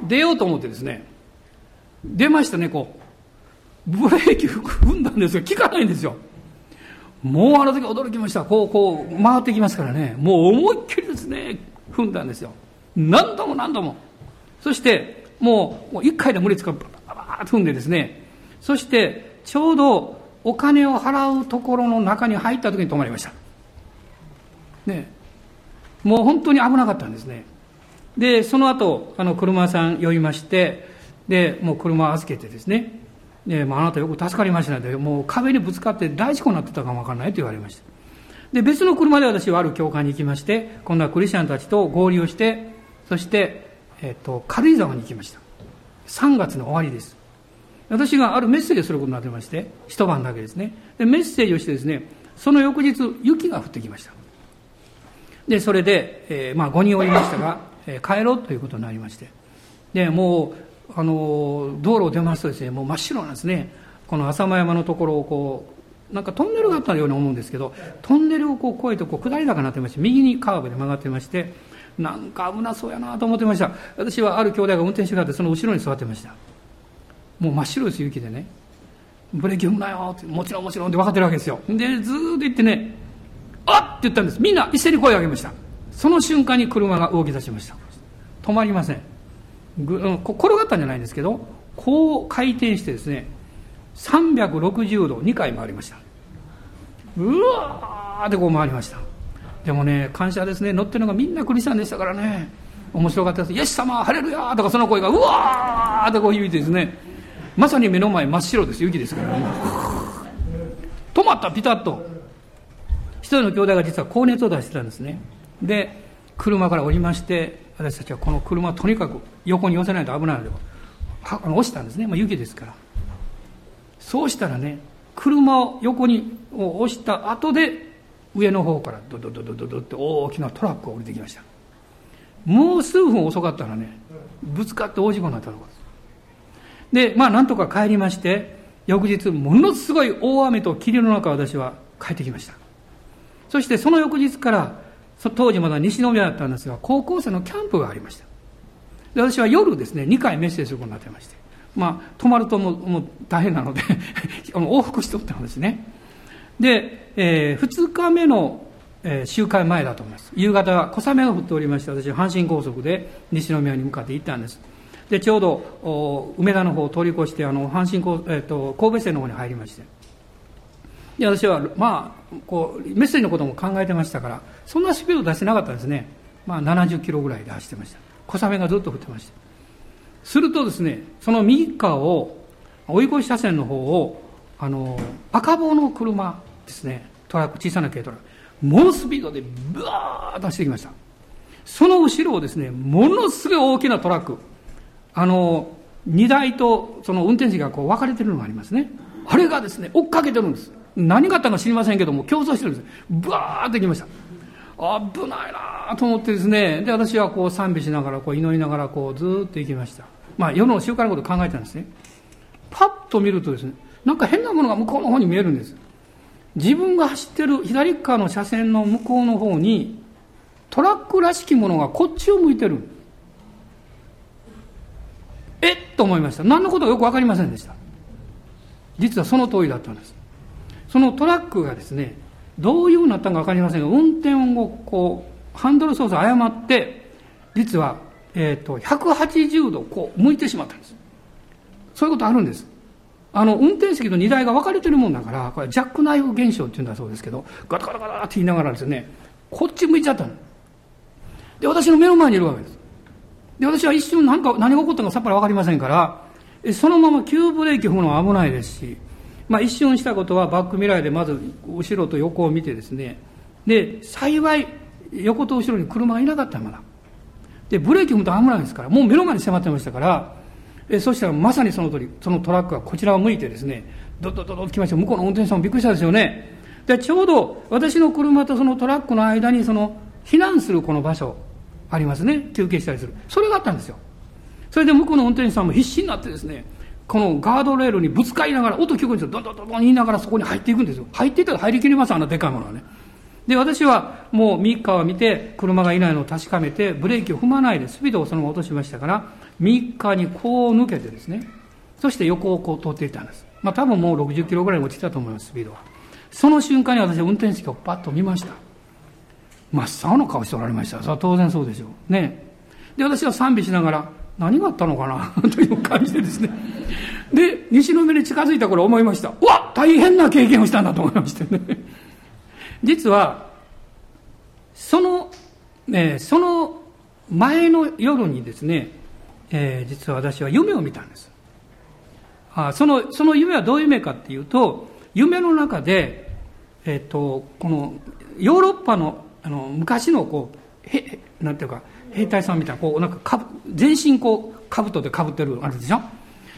出ようと思ってですね、出ましたね、こう。ブレーキ踏んだんですよ。効かないんですよ。もうあの時驚きました。こう、こう、回ってきますからね。もう思いっきりですね、踏んだんですよ。何度も何度も。そして、もう、一回で無理つか、ばばばーっと踏んでですね、そして、ちょうどお金を払うところの中に入った時に止まりました。ね。もう本当に危なかったんですね。で、その後、あの、車さん呼びまして、で、もう車預けてですね、で、まあ、あなたよく助かりましたので、もう壁にぶつかって大事故になってたかもわからないと言われました。で、別の車で私はある教会に行きまして、今度はクリスチャンたちと合流して、そして、えっと、軽井沢に行きました。3月の終わりです。私があるメッセージをすることになってまして、一晩だけですね。で、メッセージをしてですね、その翌日、雪が降ってきました。で、それで、えー、まあ5人おりましたが、えー、帰ろうということになりまして。で、もう、あの、道路を出ますとですね、もう真っ白なんですね。この浅間山のところをこう、なんかトンネルがあったように思うんですけど、トンネルをこう越えてこう下り坂になってまして、右にカーブで曲がってまして、なんか危なそうやなと思ってました。私はある兄弟が運転してがって、その後ろに座ってました。もう真っ白です、雪でね。ブレーキ踏むなよって、もちろんもちろんって分かってるわけですよ。で、ずっと言ってね、あっって言ったんです。みんな一斉に声を上げました。その瞬間に車が動き出しました。止まりません。ぐ転がったんじゃないんですけど、こう回転してですね、360度2回回りました。うわーってこう回りました。でもね、感謝ですね。乗ってるのがみんなクリスチャンでしたからね。面白かったです。イエス様、晴れるやとかその声が、うわーってこう響いてですね。まさに目の前真っ白です。雪ですからね。止まった、ピタッと。一人の兄弟が実は高熱を出してたんですね。で、車から降りまして、私たちはこの車をとにかく横に寄せないと危ないので、あの押したんですね。まあ、雪ですから。そうしたらね、車を横に押した後で、上の方からドドドドドドって大きなトラックが降りてきましたもう数分遅かったらねぶつかって大事故になったのですでまあなんとか帰りまして翌日ものすごい大雨と霧の中私は帰ってきましたそしてその翌日から当時まだ西宮だったんですが高校生のキャンプがありましたで私は夜ですね2回メッセージすることになってましてまあ泊まるともうもう大変なので 往復しておったんですねで、えー、2日目のえー、集会前だと思います。夕方、小雨が降っておりまして、私は阪神高速で西宮に向かって行ったんです。で、ちょうど、梅田の方を通り越して、あの、阪神高、えっ、ー、と、神戸線の方に入りまして。で、私は、まあ、こう、メッセージのことも考えてましたから、そんなスピード出してなかったんですね。まあ、70キロぐらいで走ってました。小雨がずっと降ってました。するとですね、その右側を、追い越し車線の方を、あの、赤棒の車ですね、トラック、小さな軽トラック、猛スピードでブワーッと走ってきました。その後ろをですね、ものすごい大きなトラック、あの、荷台とその運転席がこう分かれてるのがありますね。あれがですね、追っかけてるんです。何があったか知りませんけども、競争してるんです。ブワーってきました。危ないなと思ってですね、で、私はこう賛美しながら、こう祈りながら、こうずっと行きました。まあ、世の習慣のこと考えたんですね。パッと見るとですね、なんか変なものが向こうの方に見えるんです。自分が走ってる左側の車線の向こうの方に、トラックらしきものがこっちを向いてる。えっと思いました。何のことかよくわかりませんでした。実はその通りだったんです。そのトラックがですね、どういうふうになったのかわかりませんが、運転をこう、ハンドル操作誤って、実は、えっ、ー、と、180度こう、向いてしまったんです。そういうことあるんです。あの、運転席と荷台が分かれてるもんだから、これジャックナイフ現象っていうんだそうですけど、ガタガタガタって言いながらですね、こっち向いちゃったの。で、私の目の前にいるわけです。で、私は一瞬何か、何が起こったのかさっぱり分かりませんから、そのまま急ブレーキ踏むのは危ないですし、まあ一瞬したことはバックミラーでまず後ろと横を見てですね、で、幸い横と後ろに車がいなかったまだ。で、ブレーキ踏むと危ないですから、もう目の前に迫ってましたから、えそしたらまさにその通り、そのトラックがこちらを向いてですね、ドドドドと来ました。向こうの運転手さんもびっくりしたですよね。で、ちょうど私の車とそのトラックの間にその避難するこの場所ありますね。休憩したりする。それがあったんですよ。それで向こうの運転手さんも必死になってですね、このガードレールにぶつかりながら、音聞こえるんですよ。ドドドドン言いながらそこに入っていくんですよ。入っていったら入りきります、あんなでかいものはね。で、私はもう右側を見て、車がいないのを確かめて、ブレーキを踏まないでスピードをそのまま落としましたから、右側にこう抜けてですね、そして横をこう通っていったんです。まあ多分もう60キロぐらい落ちたと思います、スピードは。その瞬間に私は運転席をパッと見ました。真っ青の顔しておられました。それは当然そうでしょう。ね。で、私は賛美しながら、何があったのかな？という感じでですね。で、西の目に近づいた頃思いました。うわ大変な経験をしたんだと思いましてね。実は、その、えー、その前の夜にですね、えー、実は私は夢を見たんです。あその、その夢はどういう夢かっていうと、夢の中で、えっ、ー、と、この、ヨーロッパの、あの、昔の、こう、へ、なんていうか、兵隊さんみたいな、こう、なんかか、全身こう、兜でかぶってる、あれでしょ？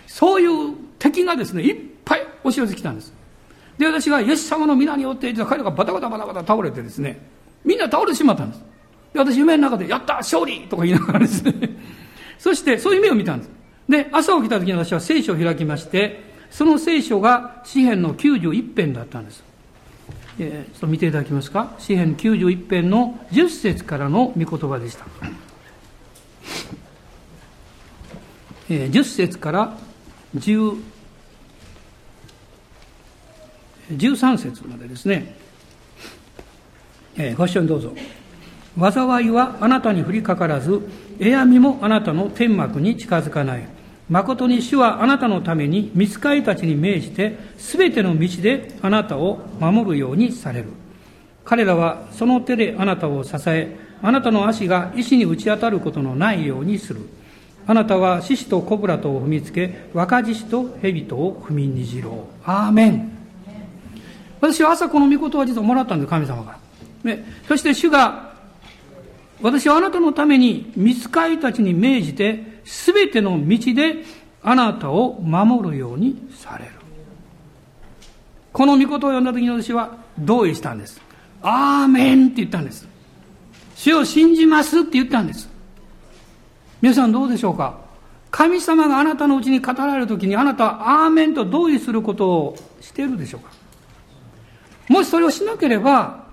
そういう敵がですね、いっぱい押し寄せてきたんです。で、私がイエス様の皆によって彼らがバタバタバタバタ倒れてですね、みんな倒れてしまったんです。で、私夢の中で、やった勝利とか言いながらですね、そしてそういう夢を見たんです。で、朝起きた時に私は聖書を開きまして、その聖書が詩篇の91編だったんです。え、ちょっと見ていただけますか？詩篇91編の10節からの御言葉でした。えー、10節から10 13節までですね、えー、ご視聴どうぞ。災いはあなたに降りかからず、えやみもあなたの天幕に近づかない。誠に主はあなたのために見つかりたちに命じて、すべての道であなたを守るようにされる。彼らはその手であなたを支え、あなたの足が石に打ち当たることのないようにする。あなたは獅子とコブラとを踏みつけ、若獅子と蛇とを踏みにじろう。アーメン。私は朝この御事は実はもらったんです、神様から。ね、そして主が、私はあなたのために、見つかりたちに命じて、すべての道であなたを守るようにされる。この御事を読んだ時に私は同意したんです。アーメンって言ったんです。主を信じますって言ったんです。皆さんどうでしょうか？神様があなたのうちに語られる時にあなたはアーメンと同意することをしているでしょうか？もしそれをしなければ、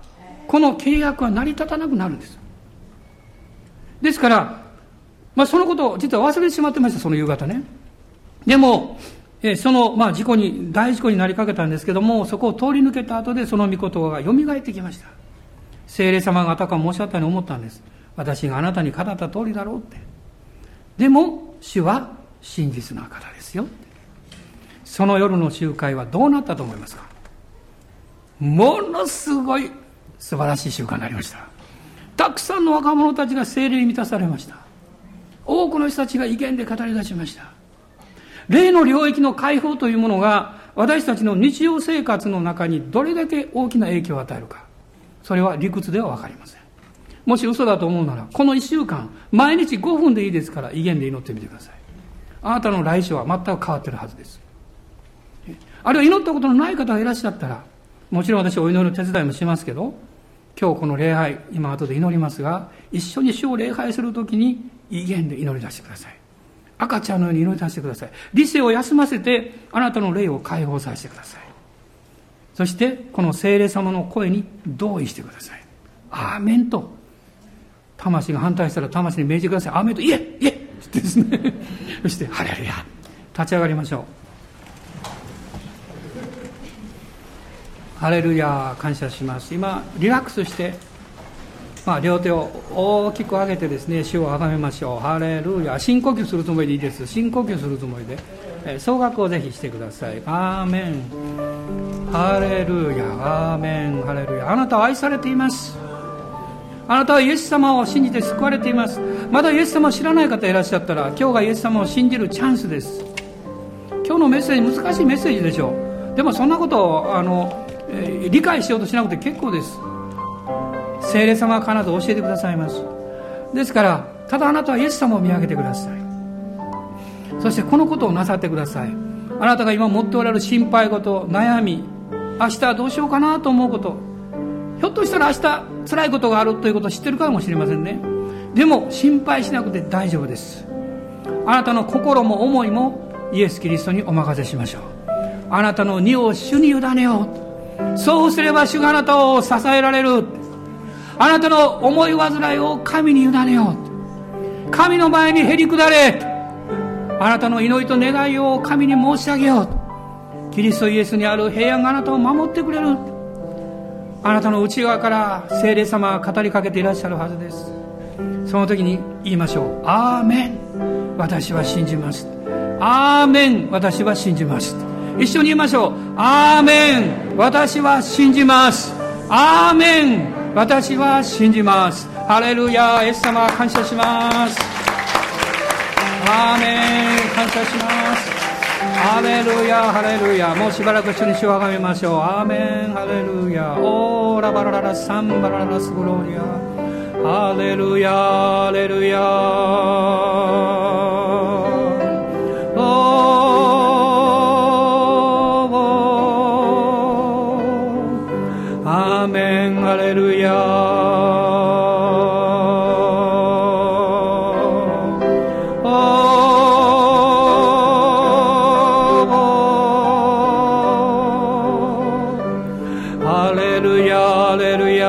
この契約は成り立たなくなるんです。ですから、まあ、そのことを実は忘れてしまってました、その夕方ね。でも、えその、まあ、事故に、大事故になりかけたんですけども、そこを通り抜けた後で、その御言葉が蘇ってきました。聖霊様がたかもおっしゃったように思ったんです。私があなたに語った通りだろうって。でも、主は真実な方ですよ。その夜の集会はどうなったと思いますか？ものすごい素晴らしい習慣になりました。たくさんの若者たちが精霊に満たされました。多くの人たちが意見で語り出しました。霊の領域の解放というものが私たちの日常生活の中にどれだけ大きな影響を与えるか。それは理屈ではわかりません。もし嘘だと思うなら、この一週間、毎日5分でいいですから、威厳で祈ってみてください。あなたの来週は全く変わってるはずです。あるいは祈ったことのない方がいらっしゃったら、もちろん私お祈りの手伝いもしますけど、今日この礼拝、今後で祈りますが、一緒に主を礼拝するときに威厳で祈り出してください。赤ちゃんのように祈り出してください。理性を休ませて、あなたの霊を解放させてください。そして、この精霊様の声に同意してください。アーメンと。魂が反対したら魂に命じてください。アーメンと、いえいえってですね。そして、ハレルヤ。立ち上がりましょう。ハレルヤ感謝します。今、リラックスして、まあ、両手を大きく上げてですね、主をあがめましょう。ハレルヤ。深呼吸するつもりでいいです。深呼吸するつもりで。え総額をぜひしてください。アーメン。ハレルヤ。アーメン。ハレルヤ。あなたは愛されています。あなたはイエス様を信じて救われています。まだイエス様を知らない方いらっしゃったら、今日がイエス様を信じるチャンスです。今日のメッセージ、難しいメッセージでしょう。でもそんなことを、あの、えー、理解しようとしなくて結構です。聖霊様が必ず教えてくださいますですからただあなたはイエス様を見上げてくださいそしてこのことをなさってください。あなたが今持っておられる心配事悩み明日どうしようかなと思うこと。ひょっとしたら明日辛いことがあるということを知ってるかもしれませんね。でも心配しなくて大丈夫です。あなたの心も思いもイエス・キリストにお任せしましょう。あなたの荷を主に委ねよう。そうすれば主があなたを支えられる。あなたの思い煩いを神に委ねよう。神の前にへり下れ。あなたの祈りと願いを神に申し上げよう。キリストイエスにある平安があなたを守ってくれる。あなたの内側から聖霊様が語りかけていらっしゃるはずです。その時に言いましょう「アーメン。私は信じます」「アーメン。私は信じます」一緒に言いましょう「アーメン。私は信じます」「アーメン。私は信じます。ハレルヤイエス様感謝します。アーメン感謝します。ハレルヤハレルヤ。もうしばらく一緒に主をあがめましょう。アーメンハレルヤ。オーラバラララサンバラララスグローニアハレルヤハレルヤ。ハレルヤ、ハレルヤ。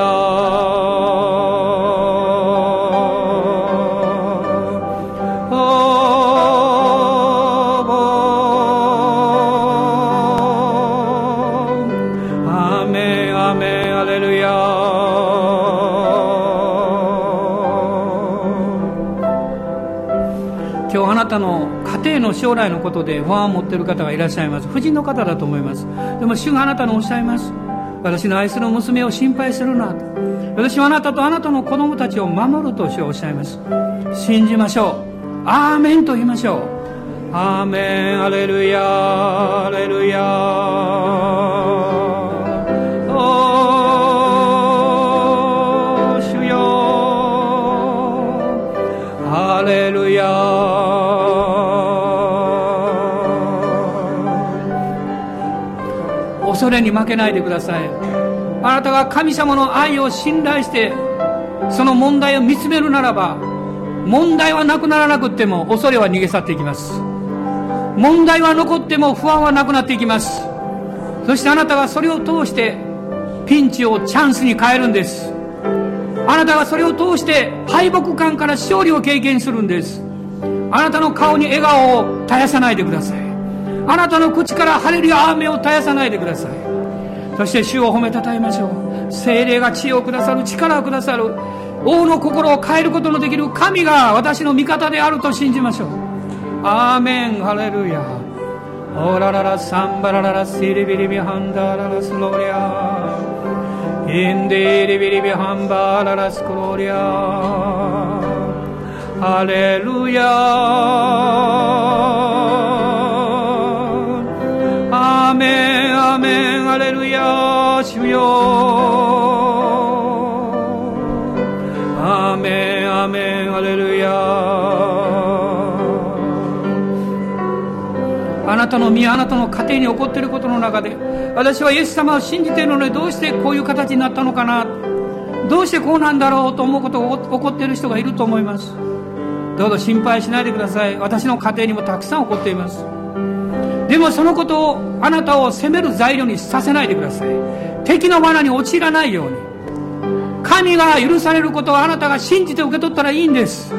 今日、あなたの家庭の将来のことで不安を持っている方がいらっしゃいます。夫人の方だと思います。でも主があなたのおっしゃいます。私の愛する娘を心配するな私はあなたとあなたの子供たちを守るとおっしゃいます。信じましょう。アーメンと言いましょう。アーメン。アレルヤアレルヤ恐れに負けないでください。あなたが神様の愛を信頼してその問題を見つめるならば問題はなくならなくっても恐れは逃げ去っていきます。問題は残っても不安はなくなっていきます。そしてあなたはそれを通してピンチをチャンスに変えるんです。あなたはそれを通して敗北感から勝利を経験するんです。あなたの顔に笑顔を絶やさないでください。あなたの口から晴れる雨を絶やさないでください。そして主を褒めたたえましょう。精霊が知恵をくださる力をくださる。王の心を変えることのできる神が私の味方であると信じましょう。アーメン。ハレルヤ。オラララサンバラララシリビリビハンダララスローリア。インディリビリビハンバララスコローリア。ハレルヤ。なたの身あなたの家庭に起こっていることの中で私はイエス様を信じているのにどうしてこういう形になったのかなどうしてこうなんだろうと思うことが起こっている人がいると思います。どうぞ心配しないでください。私の家庭にもたくさん起こっています。でもそのことをあなたを責める材料にさせないでください。敵の罠に陥らないように。神が許されることをあなたが信じて受け取ったらいいんです。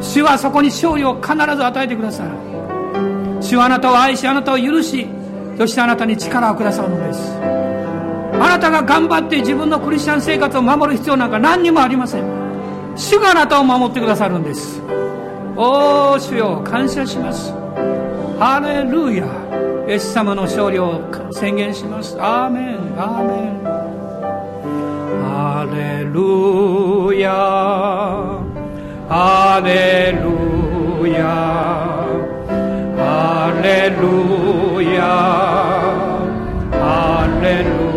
主はそこに勝利を必ず与えてくださる。主はあなたを愛しあなたを許しそしてあなたに力をくださるのです。あなたが頑張って自分のクリスチャン生活を守る必要なんか何にもありません。主があなたを守ってくださるんです。おお主よ感謝します。ハレルヤ。イエス様の勝利を宣言します。アーメン。アーメン。ハレルヤ。ハレルヤ。Alleluia. Alleluia.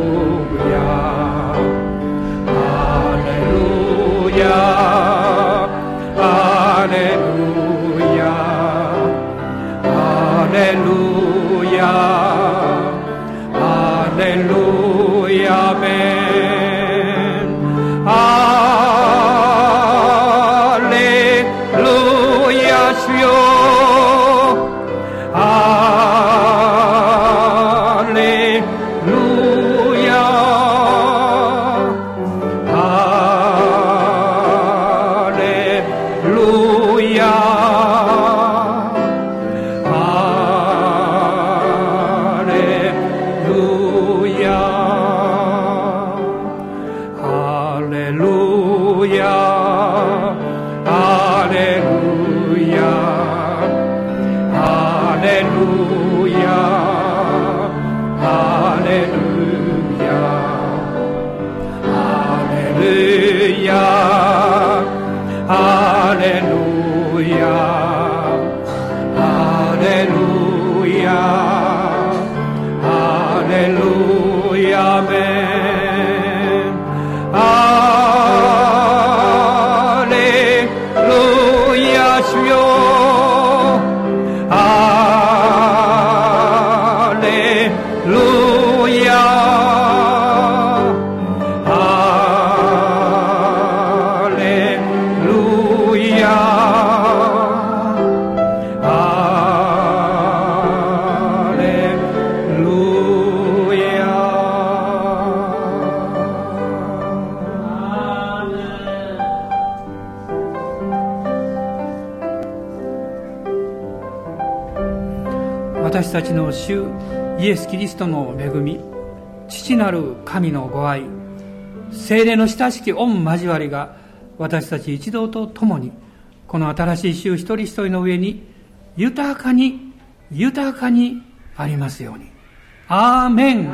精霊の親しき御交わりが私たち一同と共にこの新しい週一人一人の上に豊かに豊かにありますように。アーメン。